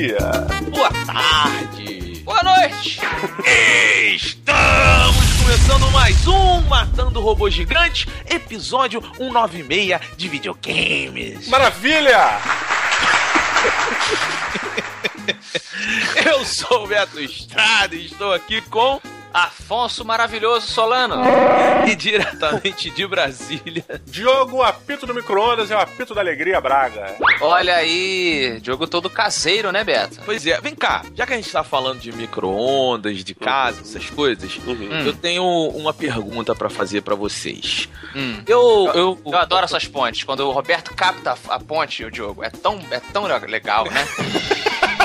dia, boa tarde, boa noite. Estamos começando mais um Matando Robô Gigante, episódio 196 de videogames. Maravilha! Eu sou o Beto Estrada e estou aqui com Afonso Maravilhoso Solano. e diretamente de Brasília. Diogo, apito do micro-ondas é o apito da alegria, Braga. Olha aí, jogo todo caseiro, né, Beto? Pois é, vem cá, já que a gente tá falando de micro-ondas, de casa, essas coisas, Uhum. eu tenho uma pergunta pra fazer pra vocês. Hum. Eu, eu, Eu adoro essas pontes. Quando o Roberto capta a ponte, o Diogo, é tão, é tão legal, né?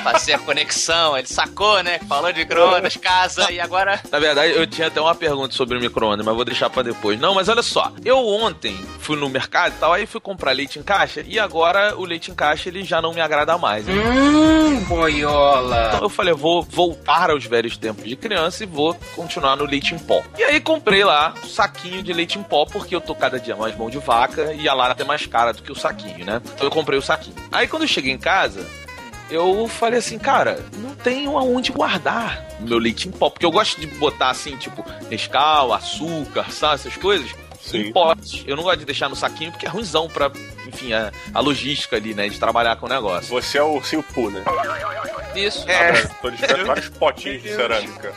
Fazer a conexão, ele sacou, né? Falou de micro-ondas, casa, e agora. Na verdade, eu tinha até uma pergunta sobre o micro-ondas, mas vou deixar pra depois. Não, mas olha só. Eu ontem fui no mercado e tal, aí fui comprar leite em caixa, e agora o leite em caixa ele já não me agrada mais. Hum, boiola. Então eu falei, eu vou voltar aos velhos tempos de criança e vou continuar no leite em pó. E aí comprei lá um saquinho de leite em pó, porque eu tô cada dia mais mão de vaca e a lata é mais cara do que o saquinho, né? Então eu comprei o saquinho. Aí quando eu cheguei em casa, eu falei assim, cara, não tenho aonde guardar meu leite em pó, porque eu gosto de botar assim, tipo, Nescau, açúcar, sabe, essas coisas. Em potes. Eu não gosto de deixar no saquinho porque é ruimzão pra, enfim, a, a logística ali, né, de trabalhar com o negócio. Você é o Ursinho Poo, né? Isso. É. Tô descobrindo vários potinhos de cerâmica.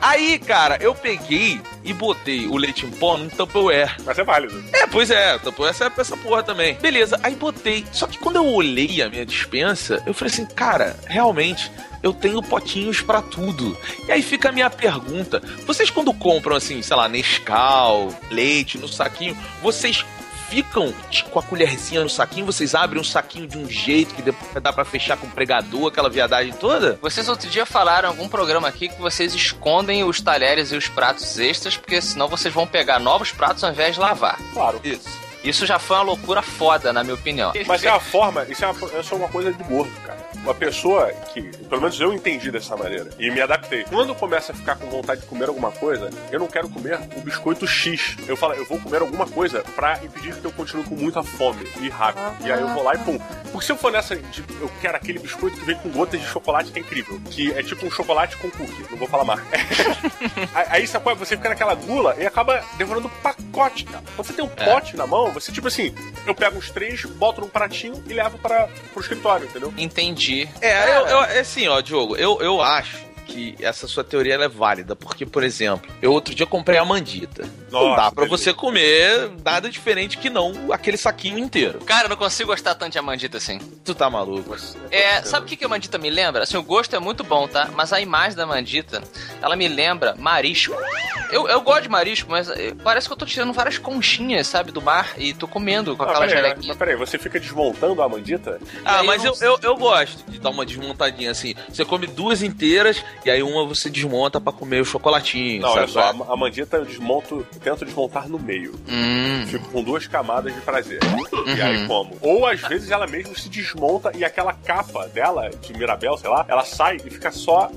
Aí, cara, eu peguei e botei o leite em pó num Tupperware. Mas é válido. É, pois é, Tupperware serve pra essa porra também. Beleza, aí botei. Só que quando eu olhei a minha dispensa, eu falei assim, cara, realmente, eu tenho potinhos pra tudo. E aí fica a minha pergunta. Vocês quando compram, assim, sei lá, Nescau, leite no saquinho, vocês ficam tipo, com a colherzinha no saquinho, vocês abrem um saquinho de um jeito que depois dá pra fechar com pregador, aquela viadagem toda? Vocês outro dia falaram em algum programa aqui que vocês escondem os talheres e os pratos extras, porque senão vocês vão pegar novos pratos ao invés de lavar. Claro. Isso. Isso já foi uma loucura foda, na minha opinião. Mas é a forma, isso é, uma, isso é uma coisa de gordo, cara. Uma pessoa que, pelo menos eu entendi dessa maneira e me adaptei. Quando começa a ficar com vontade de comer alguma coisa, eu não quero comer o biscoito X. Eu falo, eu vou comer alguma coisa pra impedir que eu continue com muita fome e rápido. E aí eu vou lá e pum. Porque se eu for nessa de eu quero aquele biscoito que vem com gotas de chocolate que é incrível, que é tipo um chocolate com cookie, não vou falar mais. aí, sabe, você fica naquela gula e acaba devorando pacote, cara. Quando você tem um É. pote na mão, você tipo assim, eu pego uns três, boto num pratinho e levo para pro escritório, entendeu? Entendi. É, eu, eu, é assim, ó, Diogo, eu, eu acho que essa sua teoria ela é válida, porque, por exemplo, eu outro dia comprei a mandita. não Nossa, dá pra delícia. você comer nada diferente que não aquele saquinho inteiro. Cara, eu não consigo gostar tanto de amandita assim. Tu tá maluco? É, sabe o que, que a mandita me lembra? Assim, o gosto é muito bom, tá? Mas a imagem da mandita, ela me lembra marisco. Eu, eu gosto de marisco, mas eh, parece que eu tô tirando várias conchinhas, sabe, do mar e tô comendo com Não, aquela peraí, gelequinha. mas peraí, você fica desmontando a mandita? Ah, mas eu eu, não- eu, eu gosto de dar uma desmontadinha assim. Você come duas inteiras e aí uma você desmonta pra comer o chocolatinho, Não, sabe? olha só, a, a mandita eu desmonto, eu tento desmontar no meio. Hum. Fico com duas camadas de prazer. E Uhum. aí como. Ou às vezes ela mesmo se desmonta e aquela capa dela, de Mirabel, sei lá, ela sai e fica só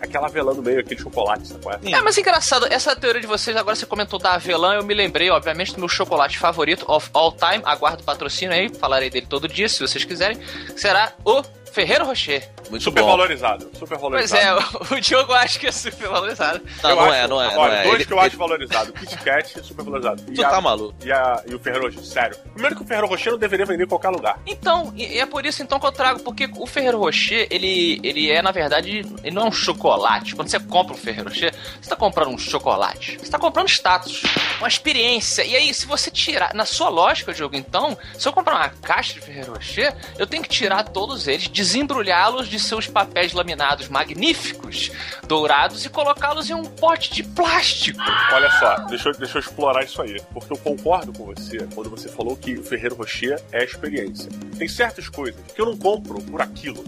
aquela avelã no meio, aquele chocolate, sabe qual é? É, mas engraçado, essa teoria de vocês, agora você comentou da avelã, eu me lembrei, obviamente, do meu chocolate favorito of all time, aguardo o patrocínio aí, falarei dele todo dia, se vocês quiserem, será o Ferreiro Rocher. Muito Super bom. valorizado, super Pois valorizado. é, o, o Diogo acho que é super valorizado. Não, Eu não acho- é, não é. Olha, não é. dois Ele- que eu acho valorizado. Kit Kat, super valorizado. Tu E, a- tá maluco? e, a- e o Ferrero Rocher, sério. Primeiro que o Ferrero Rocher não deveria vender em qualquer lugar. Então, e, e é por isso então que eu trago, porque o Ferrero Rocher, ele, ele é, na verdade, ele não é um chocolate. Quando você compra um Ferrero Rocher, você tá comprando um chocolate. Você tá comprando status, uma experiência. E aí, se você tirar, na sua lógica, Diogo, então, se eu comprar uma caixa de Ferrero Rocher, eu tenho que tirar todos eles, desembrulhá-los de seus papéis laminados magníficos, dourados, e colocá-los em um pote de plástico. Olha só, deixa eu, deixa eu explorar isso aí. Porque eu concordo com você quando você falou que o Ferreiro Rocher é experiência. Tem certas coisas que eu não compro por aquilo.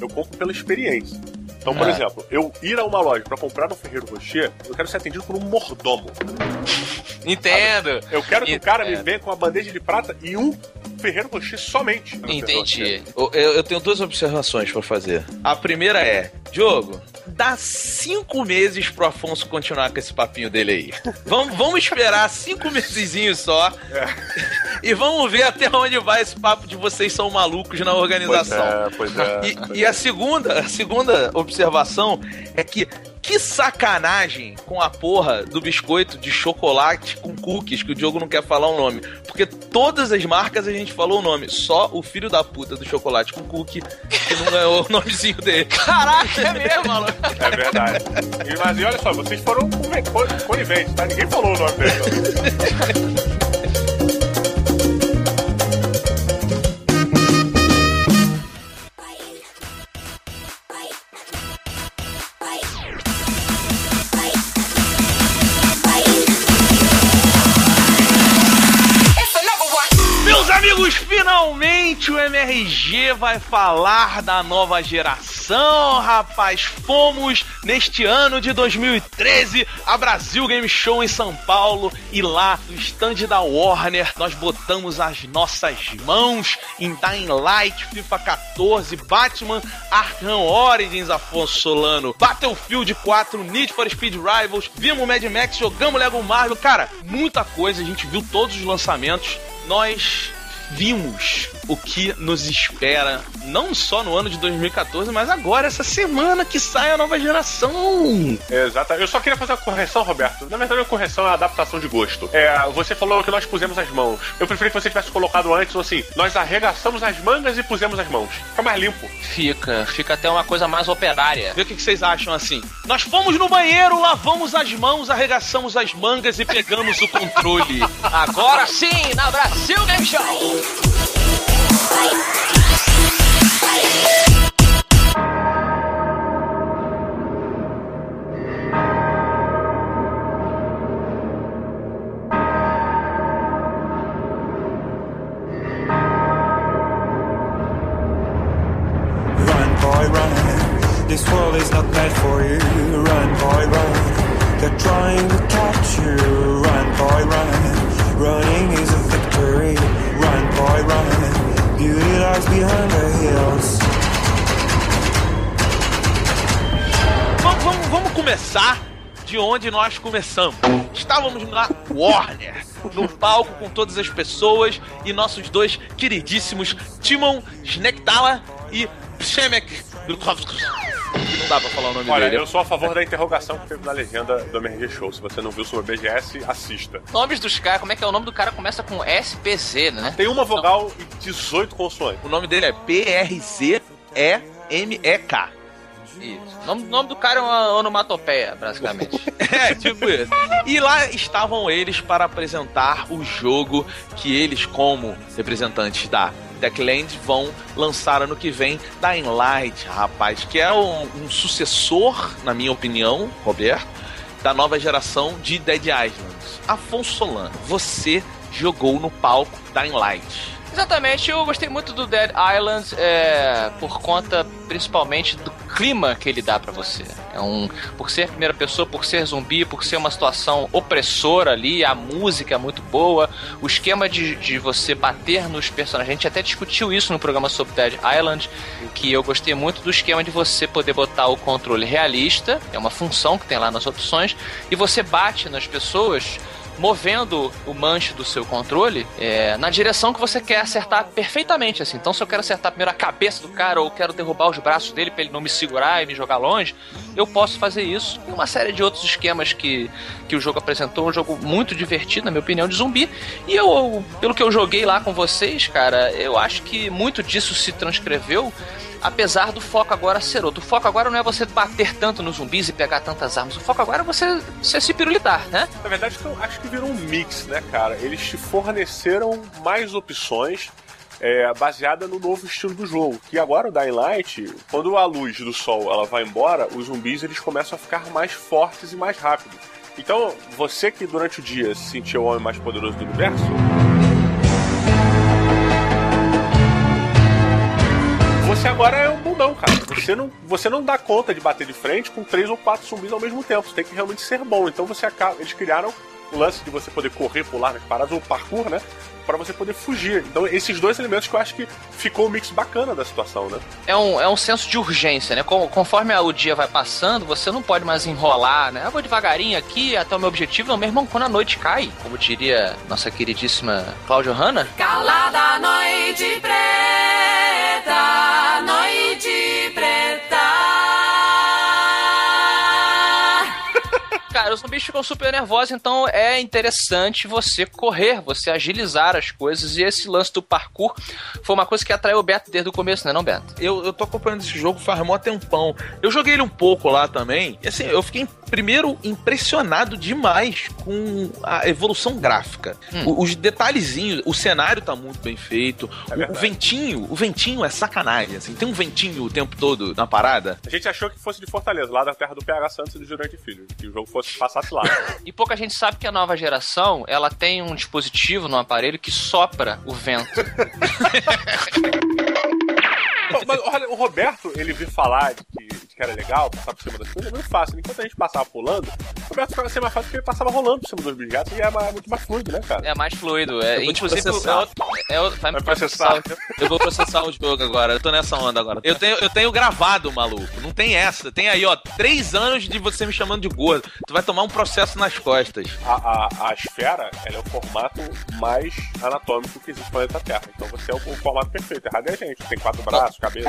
Eu compro pela experiência. Então, por É. exemplo, eu ir a uma loja pra comprar um Ferreiro Rocher, eu quero ser atendido por um mordomo. Entendo. Eu quero que o cara me venha com uma bandeja de prata e um Ferreiro Rocher somente. Entendi. Eu, eu tenho duas observações pra fazer. A primeira é, Diogo, dá cinco meses pro Afonso continuar com esse papinho dele aí. Vamos, vamos esperar cinco mesezinhos só. e vamos ver até onde vai esse papo de vocês são malucos na organização. Pois é, pois é. E, pois e é. a segunda, a segunda observação é que que sacanagem com a porra do biscoito de chocolate com cookies, que o Diogo não quer falar o nome. Porque todas as marcas a gente falou o nome. Só o filho da puta do chocolate com cookie que não ganhou o nomezinho dele. Caraca, é mesmo, maluco. É verdade. E, mas e olha só, vocês foram coniventes, tá? Ninguém falou o nome dele. Falar da nova geração, rapaz. Fomos neste ano de 2013 a Brasil Game Show em São Paulo e lá no stand da Warner nós botamos as nossas mãos em Dying Light, FIFA 14, Batman, Arkham Origins, Afonso Solano, Battlefield 4, Need for Speed Rivals, vimos Mad Max, jogamos Lego Marvel, cara, muita coisa, a gente viu todos os lançamentos. Nós vimos o que nos espera, não só no ano de 2014, mas agora, essa semana que sai a nova geração. Exato. Eu só queria fazer uma correção, Roberto. Na verdade, a correção é a adaptação de gosto. É, você falou que nós pusemos as mãos. Eu preferi que você tivesse colocado antes, ou assim, nós arregaçamos as mangas e pusemos as mãos. Fica mais limpo. Fica, fica até uma coisa mais operária. Vê o que que vocês acham assim. Nós fomos no banheiro, lavamos as mãos, arregaçamos as mangas e pegamos o controle. Agora sim, na Brasil Game Show! Bye. Bye. Bye. Nós começamos. Estávamos na Warner, no palco com todas as pessoas e nossos dois queridíssimos Timon Schnektala e Przemek não dá pra falar o nome Olha, dele. eu sou a favor da interrogação que teve na legenda do MRG Show. Se você não viu sobre o BGS, assista. Nomes dos caras, como é que é o nome do cara? Começa com SPZ, né? Tem uma vogal e 18 consoantes. O nome dele é P-R-Z-E-M-E-K. Isso. O nome, nome do cara é uma onomatopeia, basicamente. É, tipo isso. E lá estavam eles para apresentar o jogo que eles, como representantes da Techland, vão lançar ano que vem, Dying Light, rapaz, que é um, um sucessor, na minha opinião, Roberto, da nova geração de Dead Island. Afonso Solano, você jogou no palco Dying Light. Exatamente, eu gostei muito do Dead Island é, por conta principalmente do clima que ele dá pra você. É um, por ser primeira pessoa, por ser zumbi, por ser uma situação opressora ali, a música é muito boa, o esquema de, de você bater nos personagens. A gente até discutiu isso no programa sobre Dead Island, que eu gostei muito do esquema de você poder botar o controle realista, é uma função que tem lá nas opções, e você bate nas pessoas movendo o manche do seu controle é, na direção que você quer acertar perfeitamente, assim. Então, se eu quero acertar primeiro a cabeça do cara ou quero derrubar os braços dele pra ele não me segurar e me jogar longe, eu posso fazer isso. E uma série de outros esquemas que, que o jogo apresentou, um jogo muito divertido, na minha opinião, de zumbi. E eu, pelo que eu joguei lá com vocês, cara, eu acho que muito disso se transcreveu apesar do foco agora ser outro. O foco agora não é você bater tanto nos zumbis e pegar tantas armas. O foco agora é você, você se pirulitar, né? Na verdade, eu acho que virou um mix, né, cara? Eles te forneceram mais opções é, baseada no novo estilo do jogo. Que agora o Dying Light, quando a luz do sol ela vai embora, os zumbis eles começam a ficar mais fortes e mais rápidos. Então, você que durante o dia se sentia o homem mais poderoso do universo, você agora é um bundão, cara. Você não, você não dá conta de bater de frente com três ou quatro zumbis ao mesmo tempo. Você tem que realmente ser bom. Então você acaba. Eles criaram o lance de você poder correr, pular nas paradas, ou parkour, né? Pra você poder fugir. Então, esses dois elementos que eu acho que ficou o mix bacana da situação, né? É um, é um senso de urgência, né? Com- Conforme o dia vai passando, você não pode mais enrolar, né? Eu vou devagarinho aqui até o meu objetivo. Não, meu irmão, quando a noite cai, como diria nossa queridíssima Cláudia Hanna, Calada noite preta, noite preta. Cara, os zumbis ficam super nervosos, então é interessante você correr, você agilizar as coisas. E esse lance do parkour foi uma coisa que atraiu o Beto desde o começo, né, não, Beto? Eu, eu tô acompanhando esse jogo faz mó tempão. Eu joguei ele um pouco lá também. E assim, eu fiquei primeiro impressionado demais com a evolução gráfica. O- os detalhezinhos, o cenário tá muito bem feito. É o, ventinho, o ventinho é sacanagem, assim. Tem um ventinho o tempo todo na parada. A gente achou que fosse de Fortaleza, lá da terra do PH Santos e do Jurante Filho, que o jogo fosse passasse lá. E pouca gente sabe que a nova geração, ela tem um dispositivo no aparelho que sopra o vento. Mas olha, o Roberto, ele viu falar de que, de que era legal passar por cima das coisas, é muito fácil. Enquanto a gente passava pulando, o Roberto ficava ser mais fácil porque ele passava rolando por cima dos bisgatos e é mais- muito mais fluido, né, cara? É mais fluido. É, Eu vou te inclusive, processar. é outro- é vai me Vai processar. Eu vou processar o jogo agora. Eu tô nessa onda agora. Eu tenho, eu tenho gravado, maluco. Não tem essa. Tem aí, ó, três anos de você me chamando de gordo. Tu vai tomar um processo nas costas. A, a, a esfera, ela é o formato mais anatômico que existe no planeta Terra. Então você é o, o formato perfeito. Errado é a gente. Tem quatro braços, cabeça.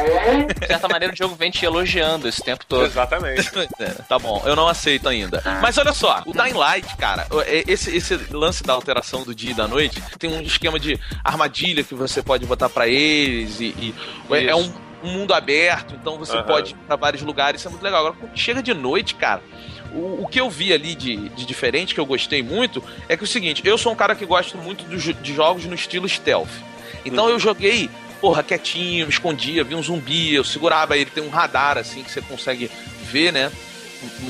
De certa maneira, o jogo vem te elogiando esse tempo todo. Exatamente. É, tá bom, eu não aceito ainda. Mas olha só, o Dying Light, cara, esse, esse lance da alteração do dia e da noite tem um esquema de armadilha que você pode botar pra eles e, e- é- é um, um mundo aberto, então você Aham. pode ir pra vários lugares, isso é muito legal. Agora, quando chega de noite, cara. O, o que eu vi ali de, de diferente, que eu gostei muito, é que é o seguinte: eu sou um cara que gosta muito do de jogos no estilo stealth. Então eu joguei, porra, quietinho, me escondia, vi um zumbi, eu segurava ele, tem um radar assim que você consegue ver, né?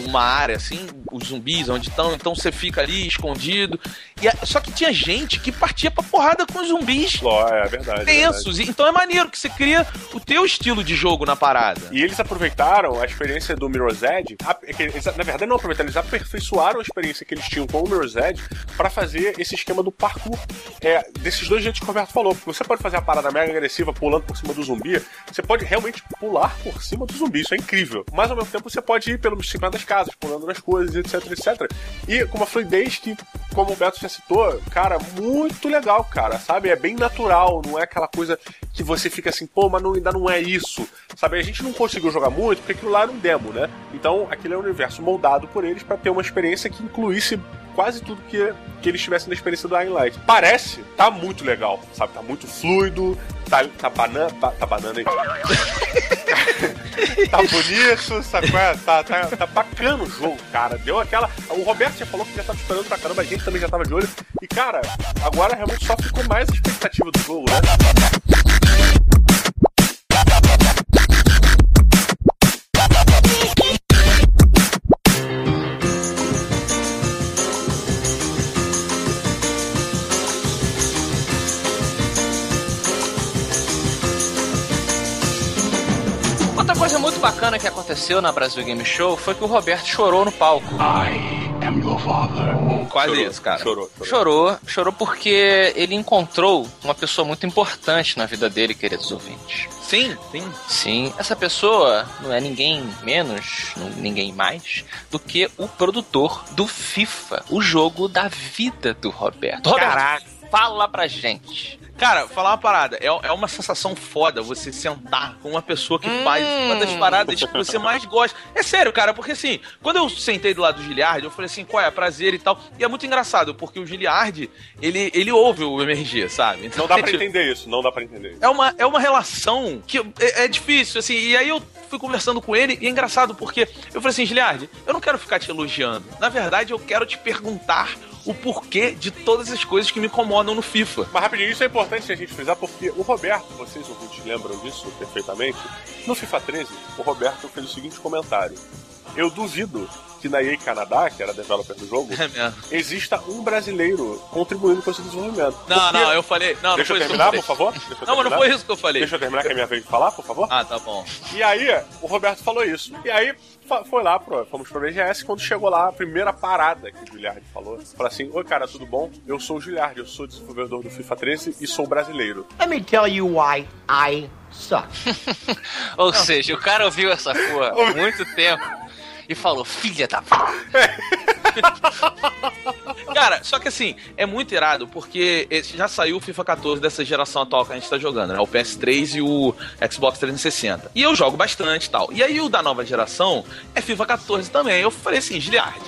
Uma área assim, os zumbis onde estão, então você fica ali escondido. E a- só que tinha gente que partia pra porrada com os zumbis Ló, é verdade. é verdade. tensos. Então é maneiro que você cria o teu estilo de jogo na parada. E eles aproveitaram a experiência do Mirror's Edge. a- é eles, na verdade, não aproveitaram, eles aperfeiçoaram a experiência que eles tinham com o Mirror's Edge pra fazer esse esquema do parkour. É, desses dois jeitos que o Roberto falou. Porque você pode fazer a parada mega agressiva pulando por cima do zumbi. Você pode realmente pular por cima do zumbi. Isso é incrível. Mas ao mesmo tempo você pode ir pelo cima das casas, pulando nas coisas, etc, etc. E com uma fluidez que, como o Beto já citou, cara, muito legal, cara. Sabe? É bem natural, não é aquela coisa que você fica assim, pô, mas não- ainda não é isso. Sabe? A gente não conseguiu jogar muito porque aquilo lá era um demo, né? Então aquele é um universo moldado por eles pra ter uma experiência que incluísse quase tudo que, que eles tivessem da experiência do Dying Light. Parece, tá muito legal, sabe? Tá muito fluido, tá, tá banana. Tá, tá banana aí. tá bonito, sabe? é? Tá, tá, tá bacana o jogo, cara. Deu aquela. O Roberto já falou que já tava esperando pra caramba, a gente também já tava de olho. E, cara, agora realmente só ficou mais a expectativa do jogo, né? Bacana que aconteceu na Brasil Game Show foi que o Roberto chorou no palco. Quase Chorou, isso, cara. Chorou, chorou. Chorou, chorou porque ele encontrou uma pessoa muito importante na vida dele, queridos ouvintes. Sim, sim. Sim, essa pessoa não é ninguém menos, ninguém mais, do que o produtor do FIFA, o jogo da vida do Roberto. Roberto, Caraca. fala pra gente. Cara, falar uma parada, é, é uma sensação foda você sentar com uma pessoa que Hum. faz uma das paradas que você mais gosta. É sério, cara, porque assim, quando eu sentei do lado do Giliard, eu falei assim, qual é, prazer e tal. E é muito engraçado, porque o Giliard, ele, ele ouve o MRG, sabe? Então, Não dá pra tipo, entender isso, não dá pra entender isso. é uma, é uma relação que é, é difícil, assim. E aí eu fui conversando com ele e é engraçado porque eu falei assim, Giliard, eu não quero ficar te elogiando. Na verdade, eu quero te perguntar o porquê de todas as coisas que me incomodam no FIFA. Mas rapidinho, isso é importante a gente frisar porque o Roberto, vocês ouvintes lembram disso perfeitamente, no FIFA 13, o Roberto fez o seguinte comentário. Eu duvido que na EA Canadá, que era developer do jogo, É exista um brasileiro contribuindo com esse desenvolvimento. Não, Porque- não, eu falei. Não, não Deixa foi eu isso que eu terminar, falei. por favor? Deixa eu Não, mas não foi isso que eu falei. Deixa eu terminar que é minha vez de falar, por favor. Ah, tá bom. E aí, o Roberto falou isso. E aí, foi lá, pro, fomos pro BGS. Quando chegou lá, a primeira parada que o Giliard falou, falou assim: Oi, cara, tudo bom? Eu sou o Giliard, eu sou desenvolvedor do FIFA 13 e sou brasileiro. Let me tell you why I suck. Ou seja, o cara ouviu essa porra há muito tempo e falou, filha da. Cara, só que assim, é muito irado porque já saiu o FIFA 14 dessa geração atual que a gente tá jogando, né? O PS3 e o Xbox 360. E eu jogo bastante e tal. E aí o da nova geração é FIFA 14 também. Eu falei assim, Giliard,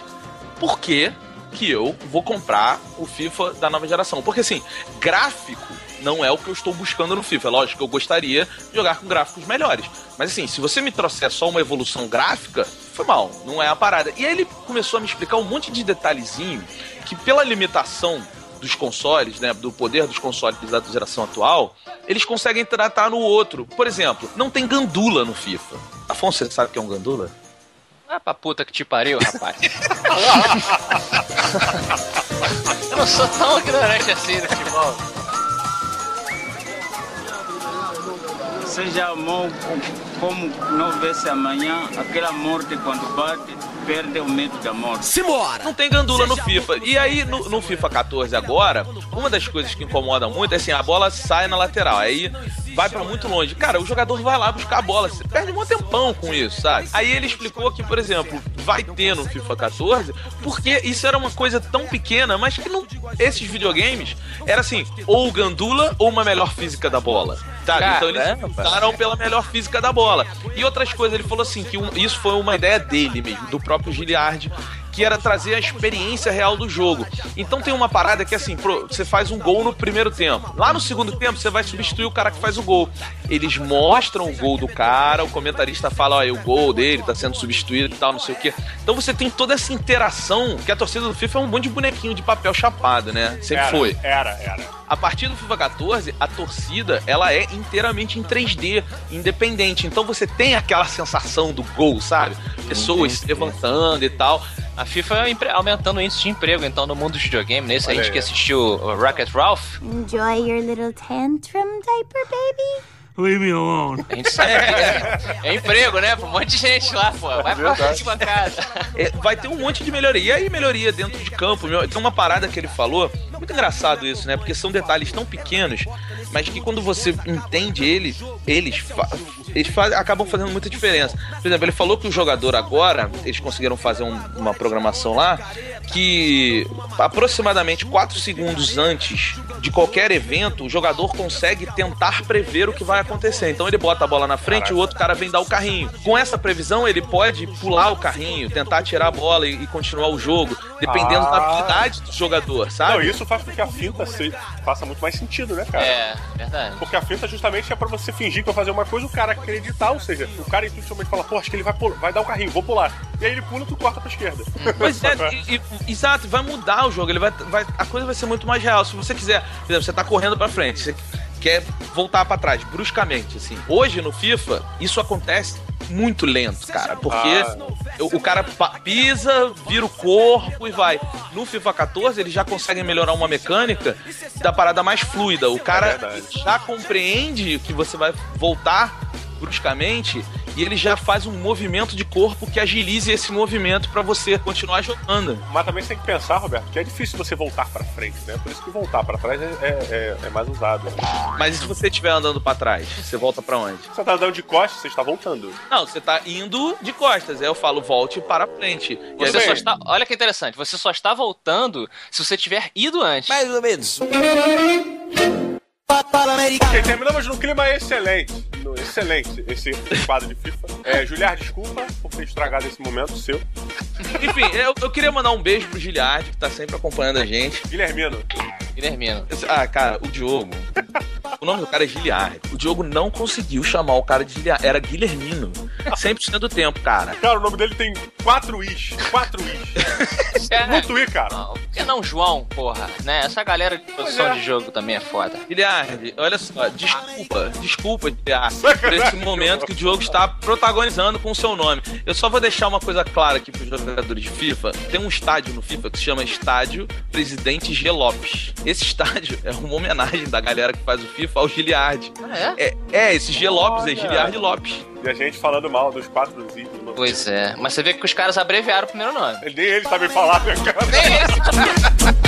por que que eu vou comprar o FIFA da nova geração? Porque assim, gráfico não é o que eu estou buscando no FIFA. É lógico que eu gostaria de jogar com gráficos melhores. Mas assim, se você me trouxer só uma evolução gráfica, foi mal, não é a parada. E aí ele começou a me explicar um monte de detalhezinho que pela limitação dos consoles, né, do poder dos consoles da geração atual, eles conseguem tratar no outro. Por exemplo, não tem gandula no FIFA. Afonso, você sabe o que é um gandula? Ah, pra puta que te pariu, rapaz. Eu não sou tão ignorante assim no futebol. Seja amor como não vê-se amanhã, aquela morte quando bate, perde o medo da morte. Não tem gandula no FIFA. E aí, no, no FIFA 14 agora, uma das coisas que incomoda muito é assim, a bola sai na lateral. Aí vai pra muito longe. Cara, o jogador vai lá buscar a bola. Você perde um tempão com isso, sabe? Aí ele explicou que, por exemplo, vai ter no FIFA 14, porque isso era uma coisa tão pequena, mas que não. Esses videogames era assim, ou gandula ou uma melhor física da bola. Sabe? então eles Caramba. optaram pela melhor física da bola. E outras coisas, ele falou assim, que um- isso foi uma ideia dele mesmo, do próprio Giliard, que era trazer a experiência real do jogo. Então tem uma parada que assim, pro- você faz um gol no primeiro tempo. Lá no segundo tempo, você vai substituir o cara que faz o gol. Eles mostram o gol do cara, o comentarista fala, olha, o gol dele tá sendo substituído e tal, não sei o quê. Então você tem toda essa interação, que a torcida do FIFA é um monte de bonequinho de papel chapado, né? Sempre Era, foi. Era, era. A partir do FIFA 14, a torcida, ela é inteiramente em 3D, independente. Então você tem aquela sensação do gol, sabe? Pessoas se levantando e tal. A FIFA aumentando o índice de emprego, então, no mundo dos videogames. Nesse, a gente aí. que assistiu Rocket Ralph, Enjoy your little tantrum, diaper baby. Leave me alone. a gente sabe que é, é emprego, né? Pra um monte de gente lá, pô. Vai pra próxima casa. É, vai ter um monte de melhoria. E aí, melhoria dentro de campo. Meu, tem uma parada que ele falou. Muito engraçado isso, né? Porque são detalhes tão pequenos, mas que quando você entende eles, eles, fa eles fa acabam fazendo muita diferença. Por exemplo, ele falou que o jogador agora, eles conseguiram fazer um- uma programação lá, que aproximadamente 4 segundos antes de qualquer evento, o jogador consegue tentar prever o que vai acontecer. Então ele bota a bola na frente e o outro cara vem dar o carrinho. Com essa previsão, ele pode pular o carrinho, tentar tirar a bola e, e continuar o jogo, dependendo Ah. da habilidade do jogador, Não, sabe? isso faz com que a finta se- faça muito mais sentido, né, cara? É, verdade. Porque a finta justamente é pra você fingir que vai fazer uma coisa o cara acreditar, ou seja, o cara intuitivamente fala, pô, acho que ele vai, pular, vai dar o carrinho, vou pular. E aí ele pula e tu corta pra esquerda. Pois é, e- e- exato, vai mudar o jogo, ele vai, vai, a coisa vai ser muito mais real. Se você quiser, por exemplo, você tá correndo pra frente, você quer voltar pra trás, bruscamente, assim. Hoje no FIFA, isso acontece muito lento, cara, porque Ah. o, o cara pisa, vira o corpo e vai. No FIFA 14, eles já conseguem melhorar uma mecânica da parada mais fluida. O cara É já compreende que você vai voltar bruscamente e ele já faz um movimento de corpo que agilize esse movimento pra você continuar jogando. Mas também você tem que pensar, Roberto, que é difícil você voltar pra frente, né? Por isso que voltar pra trás é, é- é- é mais usado. né? Mas e se você estiver andando pra trás, você volta pra onde? Você tá andando de costas, você está voltando. Não, você tá indo de costas. Aí eu falo, volte para frente. E aí Você só está. Olha que interessante, você só está voltando se você tiver ido antes. Mais ou menos. Ok, terminamos num clima excelente. Excelente esse quadro de FIFA. É, Juliar, desculpa por ter estragado esse momento seu. Enfim, eu, eu queria mandar um beijo pro Giliard, que tá sempre acompanhando a gente. Guilhermino, Guilhermino. Ah, cara, o Diogo. O nome do cara é Giliard. O Diogo não conseguiu chamar o cara de Giliard. Era Guilhermino. 100% do tempo, cara. Cara, o nome dele tem quatro is. Quatro is. É, Muito i, cara. não, por que não João, porra? Né? Essa galera de produção de jogo também é foda. Guilherme, olha só, desculpa, desculpa, Guilherme, por esse momento que o Diogo está protagonizando com o seu nome. Eu só vou deixar uma coisa clara aqui pros jogadores de FIFA. Tem um estádio no FIFA que se chama Estádio Presidente G. Lopes. Esse estádio é uma homenagem da galera que faz o FIFA ao Giliard. Ah, é? É, é esse G. Lopes é Olha. Giliard Lopes. E a gente falando mal dos quatro is. Pois é. Mas você vê que os caras abreviaram o primeiro nome. Ele- Nem ele sabe falar, né, cara? Nem esse.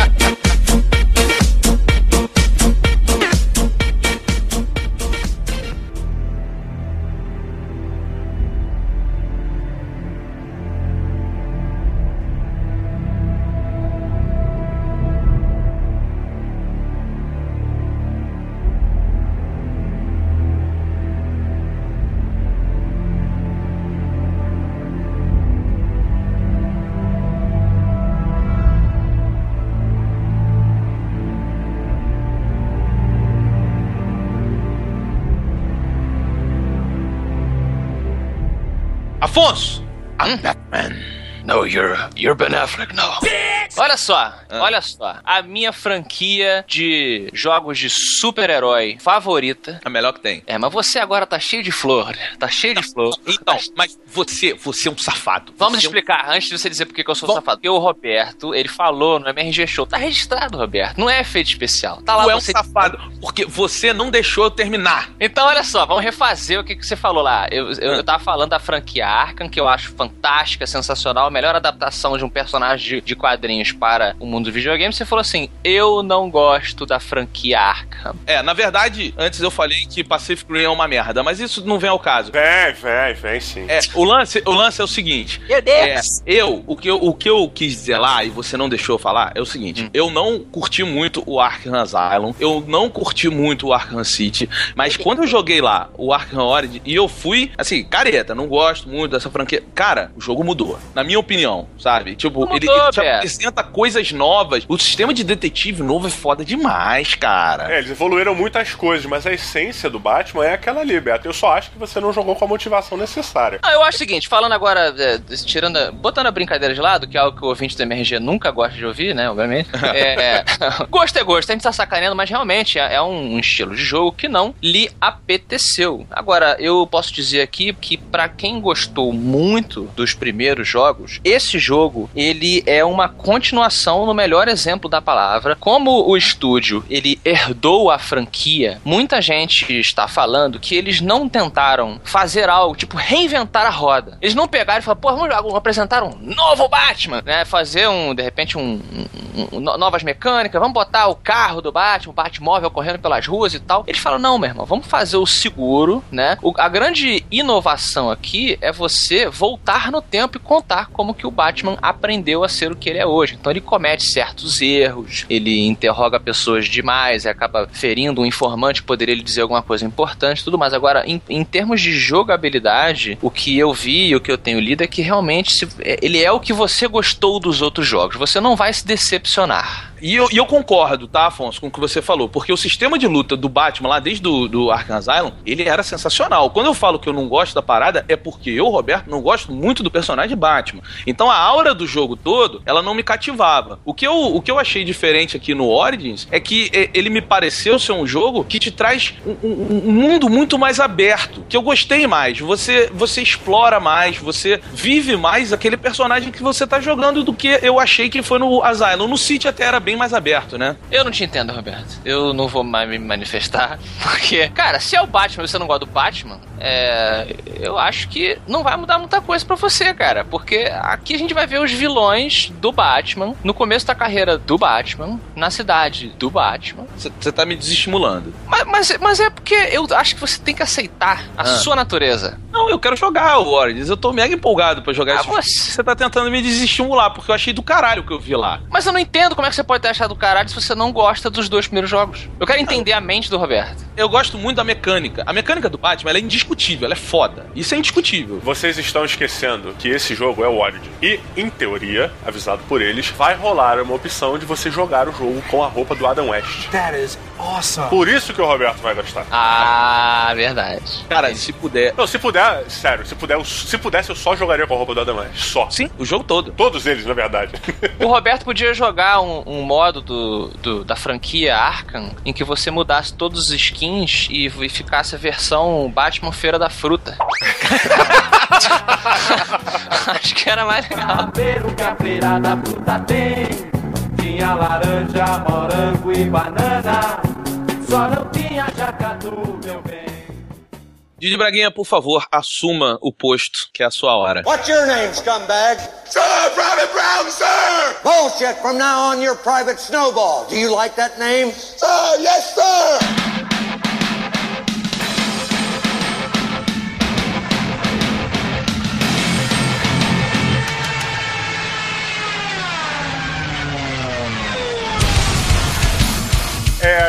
Afonso! I'm Batman. No, you're, you're Ben Affleck, no. Olha só, olha só. A minha franquia de jogos de super-herói favorita. A melhor que tem. É, mas você agora tá cheio de flor. Tá cheio de flor. Então, mas você, você é um safado. Vamos Você é um- explicar, antes de você dizer por que eu sou Vamos- safado. Porque o Roberto, ele falou no MRG Show. Tá registrado, Roberto. Não é efeito especial. Tá lá Tu é um você. safado, porque você não deixou eu terminar. Então, olha só, vamos refazer o que, que você falou lá. Eu, eu, Ah. eu tava falando da franquia Arkham, que eu acho fantástica, sensacional, a melhor adaptação de um personagem de, de quadrinhos para o mundo do videogame. Você falou assim: eu não gosto da franquia Arkham. É, na verdade, antes eu falei que Pacific Rim é uma merda, mas isso não vem ao caso. Vem, vem, vem sim. É, o lance, o lance é o seguinte. Meu É, eu, o que eu, o que eu quis dizer lá, e você não deixou eu falar, é o seguinte: Hum. eu não curti muito o Arkham Asylum, eu não curti muito o Arkham City, mas quando eu joguei lá o Arkham Origin e eu fui, assim, careta, não gosto muito dessa franquia. Cara, o jogo mudou, na minha opinião, sabe? Tipo, Mudou, ele, ele te Beto. Coisas novas. O sistema de detetive novo é foda demais, cara. É, eles evoluíram muitas coisas, mas a essência do Batman é aquela ali, Beto. Eu só acho que você não jogou com a motivação necessária. Ah, eu acho o seguinte, falando agora, é, tirando, a- botando a brincadeira de lado, que é algo que o ouvinte do MRG nunca gosta de ouvir, né, obviamente. É, gosto é gosto, a gente tá sacaneando, mas realmente é, é um estilo de jogo que não lhe apeteceu. Agora, eu posso dizer aqui que pra quem gostou muito dos primeiros jogos, esse jogo, ele é uma continuação no melhor exemplo da palavra. Como o estúdio, ele herdou a franquia, muita gente está falando que eles não tentaram fazer algo, tipo, reinventar a roda. Eles não pegaram e falaram, pô, vamos apresentar um novo Batman, né? Fazer um, de repente, um, um- um- no- novas mecânicas, vamos botar o carro do Batman, o Batmóvel correndo pelas ruas e tal. Eles falam, não, meu irmão, vamos fazer o seguro, né? O- a grande inovação aqui é você voltar no tempo e contar como que o Batman aprendeu a ser o que ele é hoje. Então ele comete certos erros, ele interroga pessoas demais acaba ferindo um informante, poderia ele dizer alguma coisa importante tudo mais. Agora, em, em termos de jogabilidade, o que eu vi e o que eu tenho lido é que realmente se- é- ele é o que você gostou dos outros jogos. Você não vai se decepcionar. E eu, e eu concordo, tá, Afonso, com o que você falou, porque o sistema de luta do Batman lá desde do, do Arkham Asylum, ele era sensacional. Quando eu falo que eu não gosto da parada, é porque eu, Roberto, não gosto muito do personagem Batman. Então a aura do jogo todo, ela não me cativava. O que eu, o que eu achei diferente aqui no Origins é que ele me pareceu ser um jogo que te traz um, um- um mundo muito mais aberto, que eu gostei mais. Você, você explora mais, você vive mais aquele personagem que você tá jogando do que eu achei que foi no Asylum. No City até era bem mais aberto, né? Eu não te entendo, Roberto. Eu não vou mais me manifestar. Porque, cara, se é o Batman e você não gosta do Batman, é, eu acho que não vai mudar muita coisa pra você, cara. Porque aqui a gente vai ver os vilões do Batman no começo da carreira do Batman, na cidade do Batman. Você tá me desestimulando. Mas, mas, mas é porque eu acho que você tem que aceitar a Ah. sua natureza. Não, eu quero jogar o Origins. Eu tô mega empolgado pra jogar Ah, esse jogo. você- Você tá tentando me desestimular, porque eu achei do caralho o que eu vi lá. Mas eu não entendo como é que você pode ter achado do caralho se você não gosta dos dois primeiros jogos. Eu quero entender a mente do Roberto. eu gosto muito da mecânica. A mecânica do Batman ela é indiscutível, ela é foda. Isso é indiscutível. Vocês estão esquecendo que esse jogo é o Origin. E, em teoria, avisado por eles, vai rolar uma opção de você jogar o jogo com a roupa do Adam West. That is awesome. Por isso que o Roberto vai gostar. Ah, verdade. Cara, se puder. Não, se puder, sério, se puder, se pudesse, eu só jogaria com a roupa do Adam West. Só. Sim, o jogo todo. Todos eles, na verdade. O Roberto podia jogar um, um modo do, do- da franquia Arkham em que você mudasse todos os skins e, e ficasse a versão Batman Feira da Fruta. Acho que era mais legal. Ver o que a feira da fruta tem. Tinha laranja, morango e banana. Só não tinha jacatu, meu bem. Didi Braguinha, por favor, assuma o posto, que é a sua hora. What's your name, scumbag? Sir, Private Brown, sir! Bullshit! From now on, you're Private Snowball. Do you like that name? Sir, yes, sir!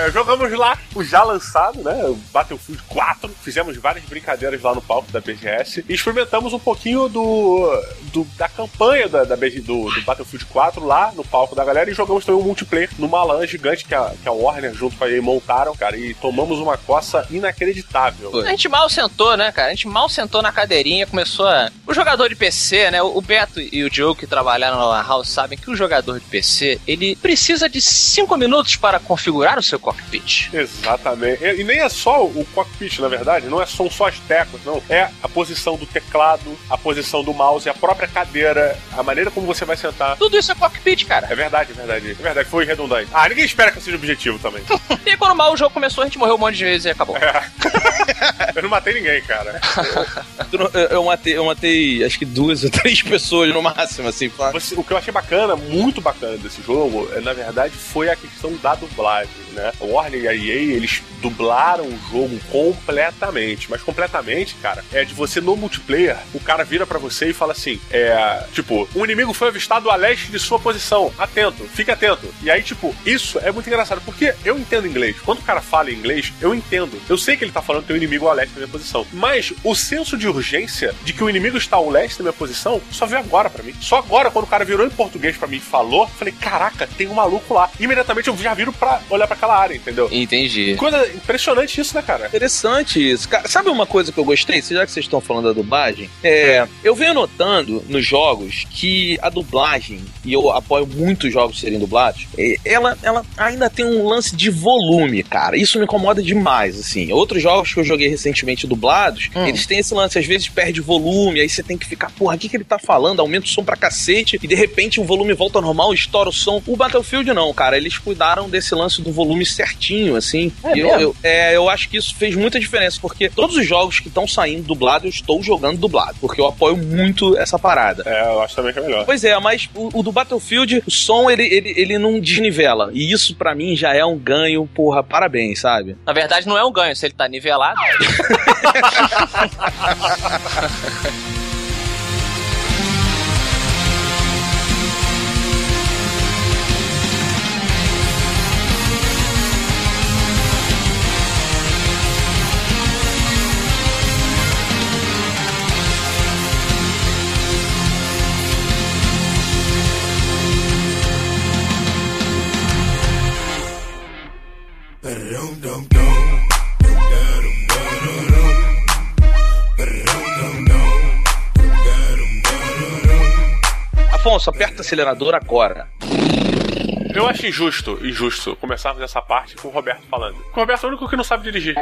É, jogamos lá o já lançado, né? Battlefield 4. Fizemos várias brincadeiras lá no palco da BGS. E experimentamos um pouquinho do, do- da campanha da, da BG do, do Battlefield 4 lá no palco da galera. E jogamos também um multiplayer numa LAN gigante que a, que a Warner junto com a EA montaram, cara. E tomamos uma coça inacreditável. A gente mal sentou, né, cara? A gente mal sentou na cadeirinha, começou a. O jogador de PC, né? O Beto e o Diogo que trabalharam na House sabem que o jogador de PC ele precisa de 5 minutos para configurar o seu cockpit. Exatamente. E, e nem é só o cockpit, na verdade, não é, são só as teclas, não. É a posição do teclado, a posição do mouse, a própria cadeira, a maneira como você vai sentar. Tudo isso é cockpit, cara. É verdade, é verdade. É verdade, foi redundante. Ah, ninguém espera que eu seja objetivo também. E aí, quando mal o jogo começou, a gente morreu um monte de vezes e acabou. eu não matei ninguém, cara. Eu, eu matei, eu matei acho que duas ou três pessoas no máximo, assim. pra- Você- o que eu achei bacana, muito bacana desse jogo, é, na verdade, foi a questão da dublagem, né? Warner e a EA, eles dublaram o jogo completamente. Mas completamente, cara, é de você no multiplayer, o cara vira pra você e fala assim, é... Tipo, um inimigo foi avistado a leste de sua posição. Atento, fique atento. E aí, tipo, isso é muito engraçado, porque eu entendo inglês. Quando o cara fala inglês, eu entendo. Eu sei que ele tá falando que tem um inimigo a leste da minha posição. Mas o senso de urgência de que o inimigo está ao leste da minha posição só veio agora pra mim. Só agora, quando o cara virou em português pra mim e falou, falei, caraca, tem um maluco lá. Imediatamente eu já viro pra olhar pra aquela área, entendeu? Entendi. Coisa impressionante isso, né, cara? Interessante isso. Cara, sabe uma coisa que eu gostei, já que vocês estão falando da dublagem? É, eu venho notando nos jogos que a dublagem, e eu apoio muito os jogos serem dublados, é, ela, ela ainda tem um lance de volume, cara. Isso me incomoda demais, assim. Outros jogos que eu joguei recentemente dublados, eles têm esse lance, às vezes perde volume, aí você tem que ficar, porra, o que, que ele tá falando? Aumenta o som pra cacete, e de repente o volume volta ao normal, estoura o som. O Battlefield não, cara. Eles cuidaram desse lance do volume certinho, assim. É E eu, eu- é, eu acho que isso fez muita diferença, porque todos os jogos que estão saindo dublado, eu estou jogando dublado, porque eu apoio muito essa parada. É, eu acho também que é melhor. Pois é, mas o, o do Battlefield, o som, ele, ele, ele não desnivela. E isso, pra mim, já é um ganho, porra, parabéns, sabe? Na verdade, não é um ganho, se ele tá nivelado. acelerador agora. Eu acho injusto, injusto, começarmos essa parte com o Roberto falando. Porque o Roberto é o único que não sabe dirigir.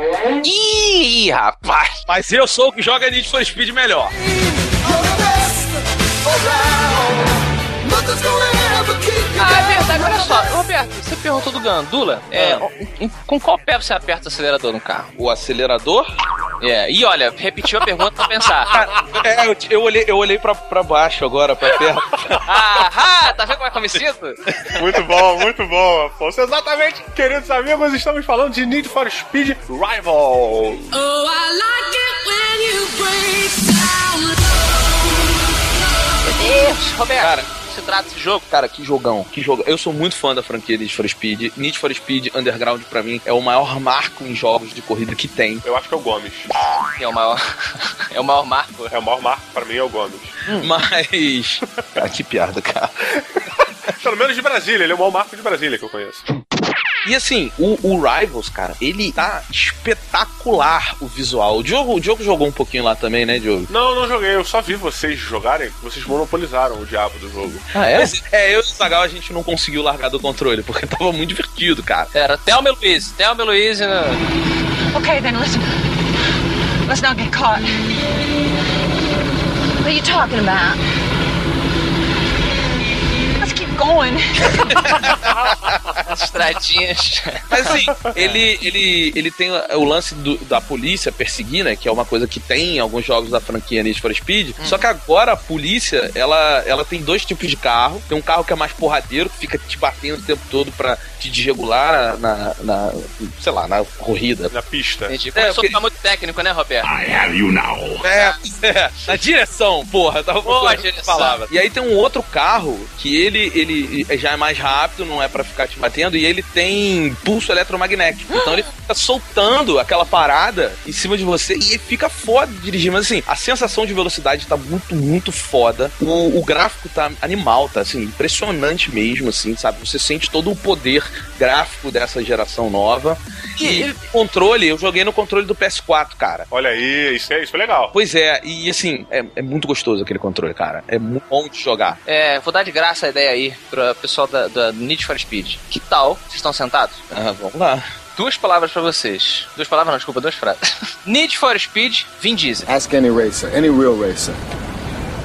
Ih, rapaz! Mas eu sou o que joga Need for Speed melhor. Ah, é verdade, olha só, Roberto, você perguntou do Gandula. É, em- com qual pé você aperta o acelerador no carro? O acelerador? É, e olha, repetiu a pergunta pra pensar. É, eu, eu olhei, eu olhei pra, pra baixo agora, pra perto. Ah, tá vendo como é que eu me sinto? Muito bom, muito bom, Afonso. Exatamente, queridos amigos, estamos falando de Need for Speed Rival. Oh, I like it when you break down. Isso, Roberto. Cara, se trata esse jogo? Cara, que jogão, que jogão. Eu sou muito fã da franquia Need for Speed. Need for Speed Underground, pra mim, é o maior marco em jogos de corrida que tem. Eu acho que é o Gomes. É o maior, é o maior marco. É o maior marco pra mim é o Gomes. Mas. Cara, que piada, cara. Pelo menos de Brasília, ele é o maior marco de Brasília que eu conheço. E assim, o, o Rivals, cara, ele tá espetacular o visual. O Diogo, o Diogo jogou um pouquinho lá também, né, Diogo? Não, não joguei, eu só vi vocês jogarem, vocês monopolizaram o diabo do jogo. Ah, é? Mas, é, eu e o Zagal a gente não conseguiu largar do controle, porque tava muito divertido, cara. Era Thelma e Luiz, Thelma e Luiz. Né? Okay, then listen. Let's not get caught. What are you talking about? Going. As estradinhas. Mas assim, ele, ele, ele tem o lance do- da polícia perseguir, né? Que é uma coisa que tem em alguns jogos da franquia Need for Speed. Só que agora a polícia, ela, ela tem dois tipos de carro. Tem um carro que é mais porradeiro, que fica te batendo o tempo todo pra te desregular na, na sei lá, na corrida. Na pista. Entendi. Começou a porque- ficar muito técnico, né, Roberto? É, é, na direção, porra, tava Boa procurando direção. palavra. E aí tem um outro carro que ele, ele já é mais rápido, não é pra ficar te batendo, e ele tem pulso eletromagnético. Então ele fica soltando aquela parada em cima de você e ele fica foda de dirigir. Mas assim, a sensação de velocidade tá muito, muito foda. O, o gráfico tá animal, tá assim, impressionante mesmo, assim, sabe? Você sente todo o poder gráfico dessa geração nova. E o controle, eu joguei no controle do PS4, cara. Olha aí, isso é, isso é legal. Pois é, e assim, é, é muito gostoso aquele controle, cara. É muito bom de jogar. É, vou dar de graça a ideia aí pro pessoal da, da Need for Speed. Que tal? Vocês estão sentados? Ah, vamos lá. Duas palavras pra vocês. Duas palavras não, desculpa, duas frases. Need for Speed, Vin Diesel. Ask any racer, any real racer.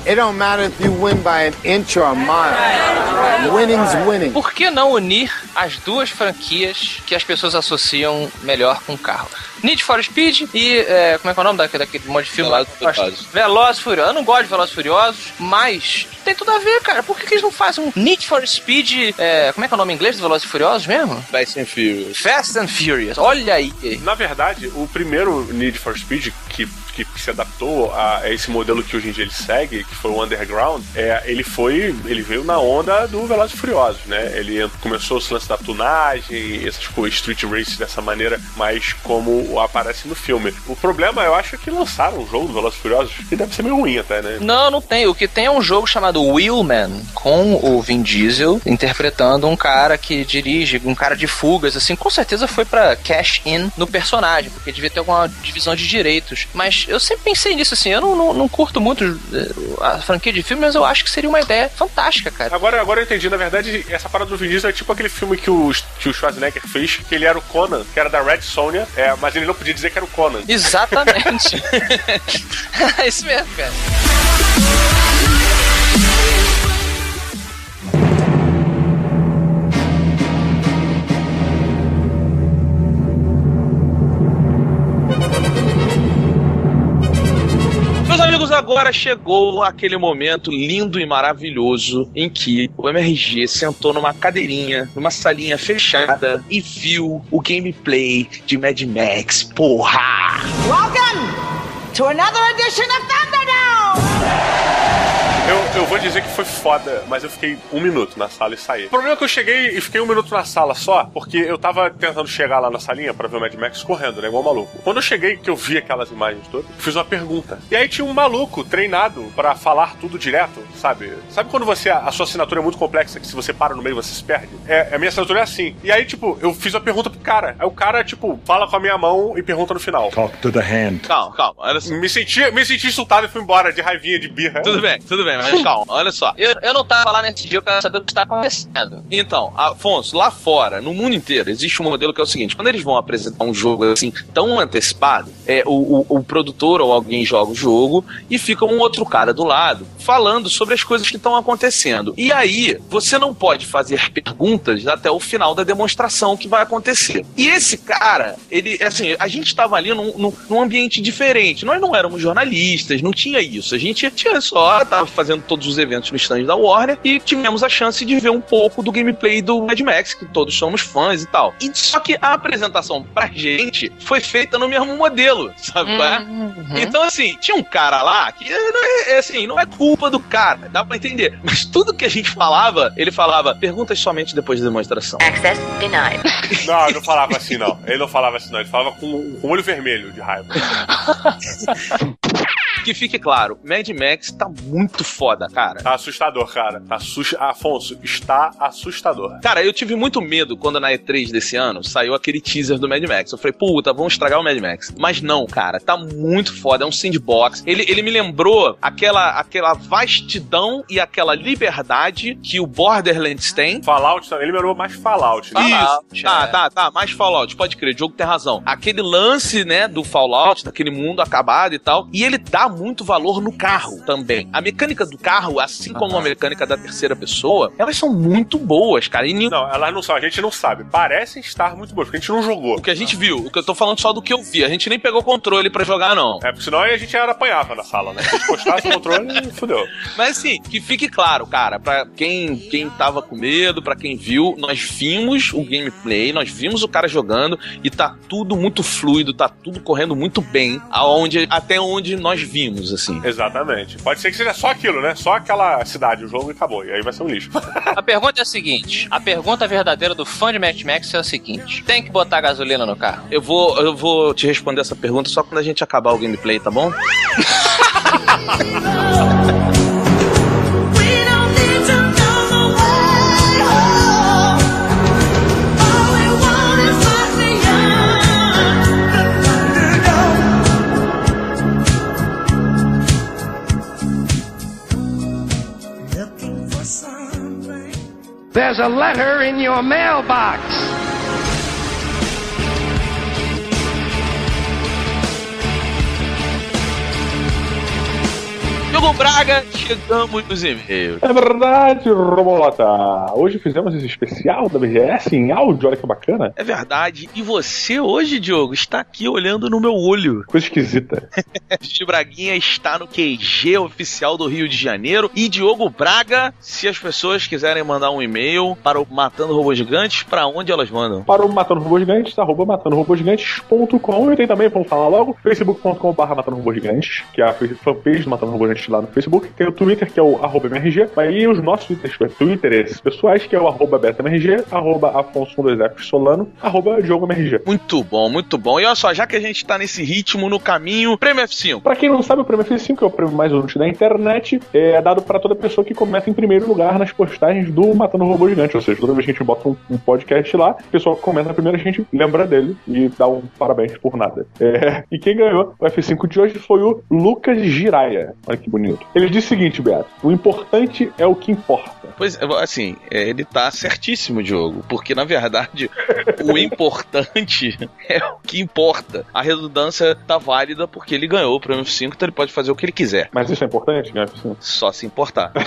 It don't matter if you win by an inch or a mile. Winning's winning. Por que não unir as duas franquias que as pessoas associam melhor com carro? Need for Speed e. é, como é que é o nome daquele, daquele monte de filme lá? Velozes Furiosos. Velozes e Furiosos. Eu não gosto de Velozes e Furiosos, mas tem tudo a ver, cara. Por que, que eles não fazem um Need for Speed. é, como é que é o nome em inglês do Velozes e Furiosos mesmo? Fast and Furious. Fast and Furious. Olha aí. Na verdade, o primeiro Need for Speed que, que, que se adaptou a, a esse modelo que hoje em dia ele segue, que foi o Underground, é, ele foi. ele veio na onda do Velozes e Furiosos, né? Ele começou esse lance da tunagem, essas coisas, street race dessa maneira, mas como aparece no filme. O problema, eu acho, é que lançaram um jogo do Velozes e Furiosos, que deve ser meio ruim até, né? Não, não tem. O que tem é um jogo chamado Wheelman, com o Vin Diesel interpretando um cara que dirige, um cara de fugas, assim, com certeza foi pra cash in no personagem, porque devia ter alguma divisão de direitos. Mas eu sempre pensei nisso, assim, eu não, não, não curto muito eh, a franquia de filme, mas eu acho que seria uma ideia fantástica, cara. Agora, agora eu entendi, na verdade, essa parada do Vin Diesel é tipo aquele filme que o, que o Schwarzenegger fez, que ele era o Conan, que era da Red Sonja, é, mas ele não podia dizer que era o Conan. Exatamente. é isso mesmo, cara. Agora chegou aquele momento lindo e maravilhoso em que o MRG sentou numa cadeirinha, numa salinha fechada e viu o gameplay de Mad Max. Porra! Welcome to another edition of Thunderdome! Eu, eu vou dizer que foi foda, mas eu fiquei um minuto na sala e saí. O problema é que eu cheguei e fiquei um minuto na sala só, porque eu tava tentando chegar lá na salinha pra ver o Mad Max correndo, né? Igual um maluco. Quando eu cheguei, que eu vi aquelas imagens todas, eu fiz uma pergunta. E aí tinha um maluco treinado pra falar tudo direto, sabe? Sabe quando você, a sua assinatura é muito complexa, que se você para no meio você se perde? É, a minha assinatura é assim. E aí, tipo, eu fiz uma pergunta pro cara. Aí o cara, tipo, fala com a minha mão e pergunta no final. Talk to the hand. Calma, calma, olha só. Me senti, me senti insultado e fui embora de raivinha, de birra. Tudo bem, tudo bem, mas calma, olha só. Eu, eu não tava lá nesse dia, eu quero saber o que está acontecendo. Então, Afonso, lá fora, no mundo inteiro, existe um modelo que é o seguinte: quando eles vão apresentar um jogo assim tão antecipado, é, o, o, o produtor ou alguém joga o jogo e fica um outro cara do lado falando sobre as coisas que estão acontecendo. E aí, você não pode fazer perguntas até o final da demonstração que vai acontecer. E esse cara, ele, assim, a gente estava ali num, num, num ambiente diferente. Nós não éramos jornalistas, não tinha isso. A gente tinha só, tava fazendo fazendo todos os eventos no stand da Warner e tivemos a chance de ver um pouco do gameplay do Mad Max, que todos somos fãs e tal. E, só que a apresentação pra gente foi feita no mesmo modelo, sabe qual é? Uhum. Então, assim, tinha um cara lá que não é, é assim, não é culpa do cara, dá pra entender. Mas tudo que a gente falava, ele falava, perguntas somente depois da demonstração. Access denied. Não, ele não falava assim, não. Ele não falava assim, não. Ele falava com, com o olho vermelho de raiva. Que fique claro, Mad Max tá muito foda, cara. Tá assustador, cara. Tá assus- Afonso, está assustador. Cara, eu tive muito medo quando na E3 desse ano saiu aquele teaser do Mad Max. Eu falei, puta, vamos estragar o Mad Max. Mas não, cara, tá muito foda, é um sandbox. Ele, ele me lembrou aquela, aquela vastidão e aquela liberdade que o Borderlands tem. Fallout também, ele lembrou mais Fallout. né? Isso. Tá, tá, tá, mais Fallout, pode crer, o jogo tem razão. Aquele lance, né, do Fallout, daquele mundo acabado e tal, e ele dá muito valor no carro também. A mecânica do carro, assim como a mecânica da terceira pessoa, elas são muito boas, cara. E Não, elas não são, a gente não sabe. Parecem estar muito boas, porque a gente não jogou. o que a gente viu, o que eu tô falando só do que eu vi, a gente nem pegou controle pra jogar, não. É, porque senão a gente era apanhava na sala, né? Se postasse o controle, fudeu. Mas assim, que fique claro, cara, pra quem, quem tava com medo, pra quem viu, nós vimos o gameplay, nós vimos o cara jogando e tá tudo muito fluido, tá tudo correndo muito bem, aonde, até onde nós vimos, assim. Exatamente. Pode ser que seja só aquilo, né? Só aquela cidade, o jogo e acabou. E aí vai ser um lixo. A pergunta é a seguinte: a pergunta verdadeira do fã de Mad Max é a seguinte: tem que botar gasolina no carro? Eu vou, eu vou te responder essa pergunta só quando a gente acabar o gameplay, tá bom? There's a letter in your mailbox. Diogo Braga, chegamos nos e-mails. É verdade, Robolota. Hoje fizemos esse especial da BGS em áudio, olha que bacana. É verdade. E você hoje, Diogo, está aqui olhando no meu olho. Coisa esquisita. Gigi Braguinha está no QG oficial do Rio de Janeiro. E Diogo Braga, se as pessoas quiserem mandar um e-mail para o Matando Robôs Gigantes, para onde elas mandam? Para o Matando Robôs Gigantes, arroba matandorobôsgigantes.com e tem também, vamos falar logo, facebook.com.br Matando Robôs Gigantes, que é a fanpage do Matando Robôs Gigantes lá no Facebook. Tem o Twitter, que é o arroba MRG, aí os nossos Twitters, Twitters pessoais, que é o arroba BetaMRG, arroba Afonso Solano, arroba Diogo MRG. Muito bom, muito bom. E olha só, já que a gente tá nesse ritmo, no caminho, Prêmio F5. Pra quem não sabe, o prêmio F5, que é o prêmio mais útil da internet, é dado pra toda pessoa que começa em primeiro lugar nas postagens do Matando Robô Gigante. Ou seja, toda vez que a gente bota um, um podcast lá, a pessoa comenta primeiro, a gente lembra dele e dá um parabéns por nada. É, e quem ganhou o F5 de hoje foi o Lucas Giraia. Olha que bonito. Ele disse o seguinte, Beato: o importante é o que importa. Pois, assim, é, ele tá certíssimo, Diogo, porque na verdade o importante é o que importa. A redundância tá válida porque ele ganhou o prêmio F5, então ele pode fazer o que ele quiser. Mas isso é importante, né? F5? Só se importar.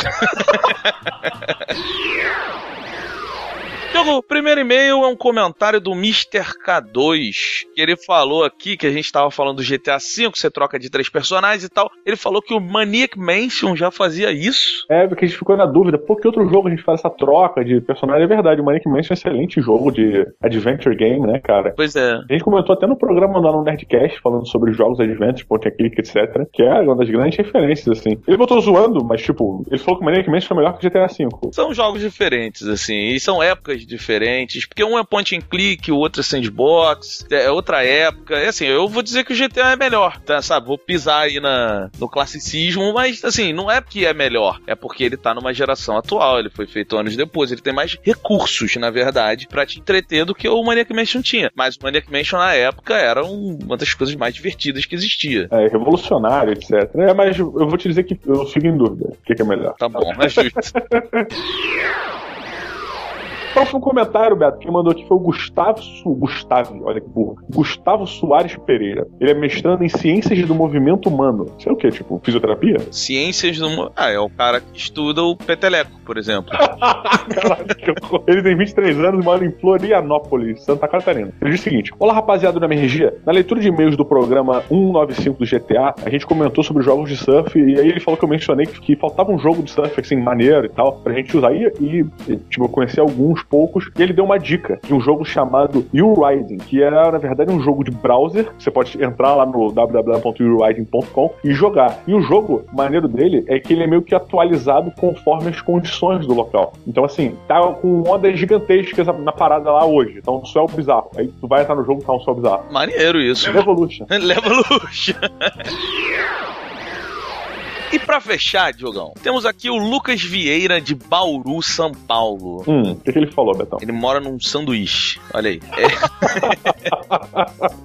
Diogo, o primeiro e-mail é um comentário do Mr. K2, que ele falou aqui que a gente tava falando do GTA V, você troca de três personagens e tal. Ele falou que o Maniac Mansion já fazia isso. É, porque a gente ficou na dúvida, por que outro jogo a gente faz essa troca de personagem? É verdade, o Manic Mansion é um excelente jogo de adventure game, né, cara? Pois é. A gente comentou até no programa lá no Nerdcast, falando sobre jogos adventures, point and click, etc. Que é uma das grandes referências, assim. Ele botou zoando, mas, tipo, ele falou que o Manic Mansion foi melhor que o GTA V. São jogos diferentes, assim, e são épocas diferentes, porque um é point and click, o outro é sandbox, é outra época. É assim, eu vou dizer que o GTA é melhor, tá, sabe? Vou pisar aí na, no classicismo, mas, assim, não é porque é melhor, é porque ele tá numa geração atual, ele foi feito anos depois, ele tem mais recursos, na verdade, pra te entreter do que o Maniac Mansion tinha. Mas o Maniac Mansion, na época, era um- uma das coisas mais divertidas que existia. É, revolucionário, etc. É, mas eu vou te dizer que eu fico em dúvida. O que, que é melhor? Tá bom, é justo. Próximo comentário, Beto, quem mandou aqui foi o Gustavo Su... Gustavo, olha que burro. Gustavo Soares Pereira. Ele é mestrando em Ciências do Movimento Humano. Isso é o quê? Tipo, fisioterapia? Ciências do. Ah, é o cara que estuda o peteleco, por exemplo. Caralho, que horror. Ele tem 23 anos e mora em Florianópolis, Santa Catarina. Ele diz o seguinte: Olá, rapaziada da MRG. Na leitura de e-mails do programa 195 do GTA, a gente comentou sobre jogos de surf e aí ele falou que eu mencionei que, que faltava um jogo de surf assim, maneiro e tal, pra gente usar. E, e, tipo, eu conheci alguns poucos. E ele deu uma dica de um jogo chamado U-Riding, que é, na verdade, um jogo de browser. Você pode entrar lá no www.uriding.com e jogar. E o jogo maneiro dele é que ele é meio que atualizado conforme as condições do local. Então, assim, tá com ondas gigantescas na parada lá hoje. Então, um céu bizarro. Aí tu vai entrar no jogo e tá um céu bizarro. Maneiro isso. Revolution. Leva luxo. E pra fechar, Diogão, temos aqui o Lucas Vieira de Bauru, São Paulo. Hum, o que, que ele falou, Betão? Ele mora num sanduíche. Olha aí. É.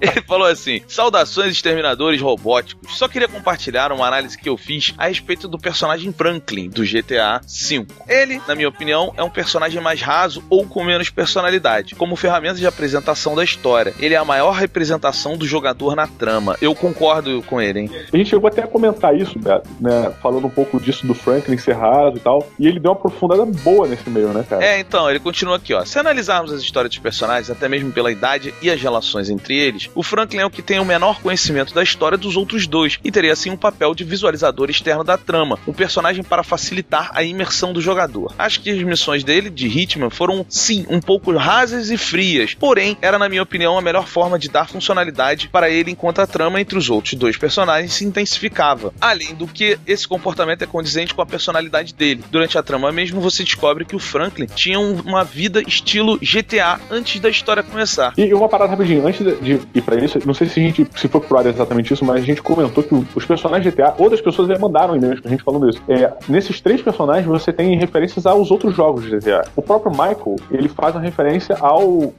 Ele falou assim: Saudações, exterminadores robóticos. Só queria compartilhar uma análise que eu fiz a respeito do personagem Franklin do GTA V. Ele, na minha opinião, é um personagem mais raso ou com menos personalidade, como ferramenta de apresentação da história. Ele é a maior representação do jogador na trama. Eu concordo com ele, hein? A gente chegou até a comentar isso, Beto, né? Falando um pouco disso do Franklin ser raso e tal. E ele deu uma aprofundada boa nesse meio, né, cara? É, então, ele continua aqui, ó. Se analisarmos as histórias dos personagens, até mesmo pela idade e as relações entre eles, o Franklin é o que tem o menor conhecimento da história dos outros dois e teria assim um papel de visualizador externo da trama, um personagem para facilitar a imersão do jogador. Acho que as missões dele, de Hitman, foram sim um pouco rasas e frias, porém era na minha opinião a melhor forma de dar funcionalidade para ele enquanto a trama entre os outros dois personagens se intensificava. Além do que esse comportamento é condizente com a personalidade dele. Durante a trama mesmo você descobre que o Franklin tinha um- uma vida estilo GTA antes da história começar. E uma parada rapidinho, antes de, ir pra isso, não sei se a gente, se foi pro ar exatamente isso, mas a gente comentou que os personagens GTA, outras pessoas já mandaram e-mails pra gente falando isso. É, nesses três personagens você tem referências aos outros jogos de GTA. O próprio Michael, ele faz uma referência ao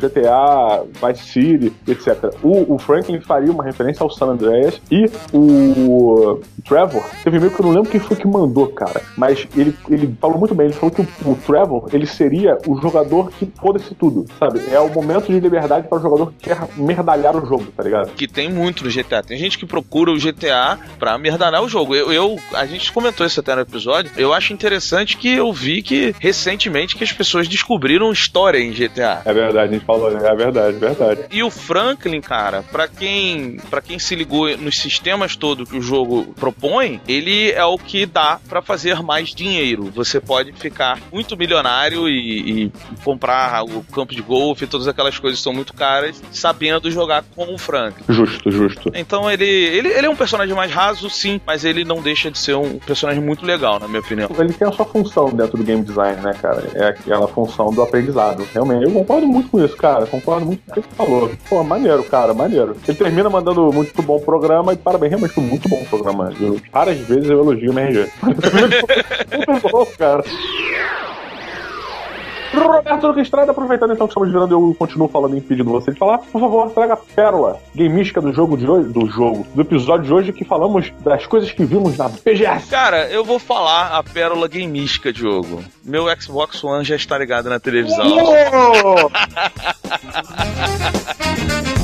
GTA, Vice City, etc. O, o Franklin faria uma referência ao San Andreas e o Trevor, teve e-mail que eu não lembro quem foi que mandou, cara, mas ele, ele falou muito bem, ele falou que o, o Trevor, ele seria o jogador que foda-se tudo, sabe? É o momento de liberdade para o jogador que quer merdalhar o jogo, tá ligado? Que tem muito no GTA. Tem gente que procura o GTA pra merdanar o jogo. Eu, eu- a gente comentou isso até no episódio. Eu acho interessante que eu vi que recentemente que as pessoas descobriram história em GTA. É verdade, a gente falou, é verdade, verdade. E o Franklin, cara, pra quem para quem se ligou nos sistemas todos que o jogo propõe, ele é o que dá pra fazer mais dinheiro. Você pode ficar muito milionário e, e comprar o campo de golfe, todas aquelas coisas que são muito caras, sabendo jogar com o Franklin. Justo, justo. Então ele, ele, ele é um personagem mais raso, sim, mas ele não deixa de ser um personagem muito legal, na minha opinião. Ele tem a sua função dentro do game design, né, cara? É aquela função do aprendizado. Realmente, eu concordo muito com isso, cara. Concordo muito com o que você falou. Pô, maneiro, cara, maneiro. Ele termina mandando muito bom programa e parabéns, realmente foi muito bom programa. Eu, raras vezes eu elogio o MRG. muito bom, cara. Roberto Luca Estrada, aproveitando então que estamos virando, eu continuo falando e impedindo você de falar. Por favor, traga a pérola gameística do jogo de hoje, do jogo, do episódio de hoje que falamos das coisas que vimos na BGS. Cara, eu vou falar a pérola gameística, Diogo. Meu Xbox One já está ligado na televisão.